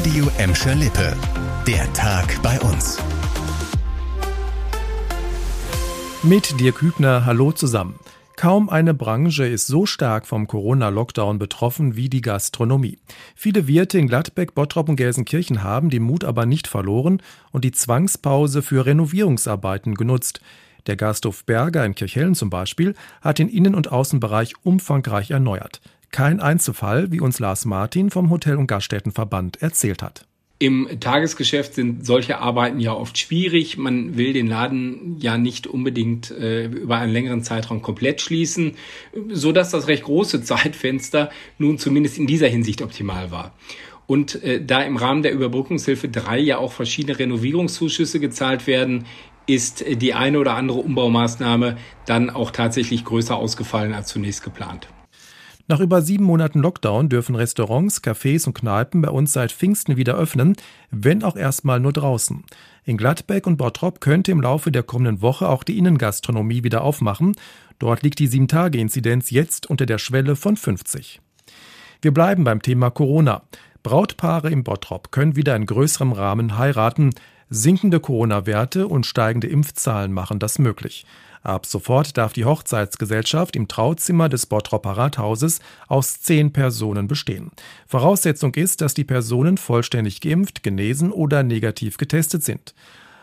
Radio Emscher Lippe. Der Tag bei uns. Mit Dirk Hübner, hallo zusammen. Kaum eine Branche ist so stark vom Corona-Lockdown betroffen wie die Gastronomie. Viele Wirte in Gladbeck, Bottrop und Gelsenkirchen haben den Mut aber nicht verloren und die Zwangspause für Renovierungsarbeiten genutzt. Der Gasthof Berger in Kirchhellen zum Beispiel hat den Innen- und Außenbereich umfangreich erneuert. Kein Einzelfall, wie uns Lars Martin vom Hotel- und Gaststättenverband erzählt hat. Im Tagesgeschäft sind solche Arbeiten ja oft schwierig. Man will den Laden ja nicht unbedingt äh, über einen längeren Zeitraum komplett schließen, so dass das recht große Zeitfenster nun zumindest in dieser Hinsicht optimal war. Und äh, da im Rahmen der Überbrückungshilfe 3 ja auch verschiedene Renovierungszuschüsse gezahlt werden, ist die eine oder andere Umbaumaßnahme dann auch tatsächlich größer ausgefallen als zunächst geplant. Nach über sieben Monaten Lockdown dürfen Restaurants, Cafés und Kneipen bei uns seit Pfingsten wieder öffnen, wenn auch erstmal nur draußen. In Gladbeck und Bottrop könnte im Laufe der kommenden Woche auch die Innengastronomie wieder aufmachen. Dort liegt die 7-Tage-Inzidenz jetzt unter der Schwelle von 50. Wir bleiben beim Thema Corona. Brautpaare im Bottrop können wieder in größerem Rahmen heiraten. Sinkende Corona-Werte und steigende Impfzahlen machen das möglich. Ab sofort darf die Hochzeitsgesellschaft im Trauzimmer des Bottropper Rathauses aus zehn Personen bestehen. Voraussetzung ist, dass die Personen vollständig geimpft, genesen oder negativ getestet sind.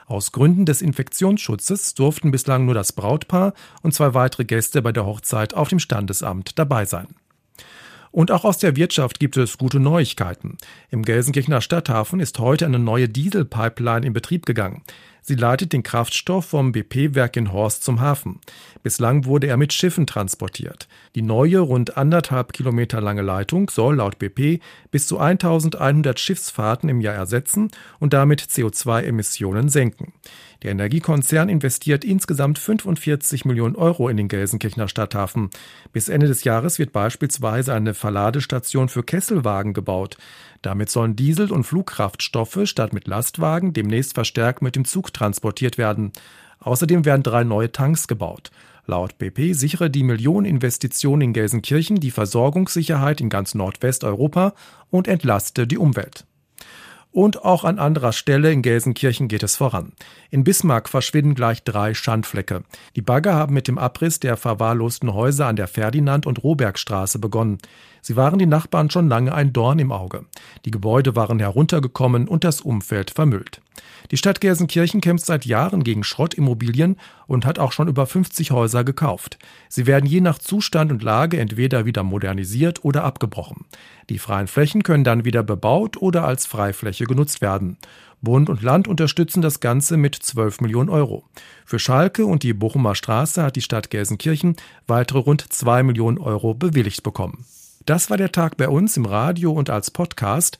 Aus Gründen des Infektionsschutzes durften bislang nur das Brautpaar und zwei weitere Gäste bei der Hochzeit auf dem Standesamt dabei sein. Und auch aus der Wirtschaft gibt es gute Neuigkeiten. Im Gelsenkirchener Stadthafen ist heute eine neue Dieselpipeline in Betrieb gegangen. Sie leitet den Kraftstoff vom BP-Werk in Horst zum Hafen. Bislang wurde er mit Schiffen transportiert. Die neue, rund anderthalb Kilometer lange Leitung soll laut BP bis zu 1100 Schiffsfahrten im Jahr ersetzen und damit CO2-Emissionen senken. Der Energiekonzern investiert insgesamt 45 Millionen Euro in den Gelsenkirchener Stadthafen. Bis Ende des Jahres wird beispielsweise eine Verladestation für Kesselwagen gebaut. Damit sollen Diesel- und Flugkraftstoffe statt mit Lastwagen demnächst verstärkt mit dem Zug transportiert werden. Außerdem werden drei neue Tanks gebaut. Laut BP sichere die Millioneninvestition in Gelsenkirchen die Versorgungssicherheit in ganz Nordwesteuropa und entlaste die Umwelt. Und auch an anderer Stelle in Gelsenkirchen geht es voran. In Bismarck verschwinden gleich drei Schandflecke. Die Bagger haben mit dem Abriss der verwahrlosten Häuser an der Ferdinand- und Robergstraße begonnen. Sie waren die Nachbarn schon lange ein Dorn im Auge. Die Gebäude waren heruntergekommen und das Umfeld vermüllt. Die Stadt Gelsenkirchen kämpft seit Jahren gegen Schrottimmobilien und hat auch schon über 50 Häuser gekauft. Sie werden je nach Zustand und Lage entweder wieder modernisiert oder abgebrochen. Die freien Flächen können dann wieder bebaut oder als Freifläche genutzt werden. Bund und Land unterstützen das Ganze mit 12 Millionen Euro. Für Schalke und die Bochumer Straße hat die Stadt Gelsenkirchen weitere rund 2 Millionen Euro bewilligt bekommen. Das war der Tag bei uns im Radio und als Podcast.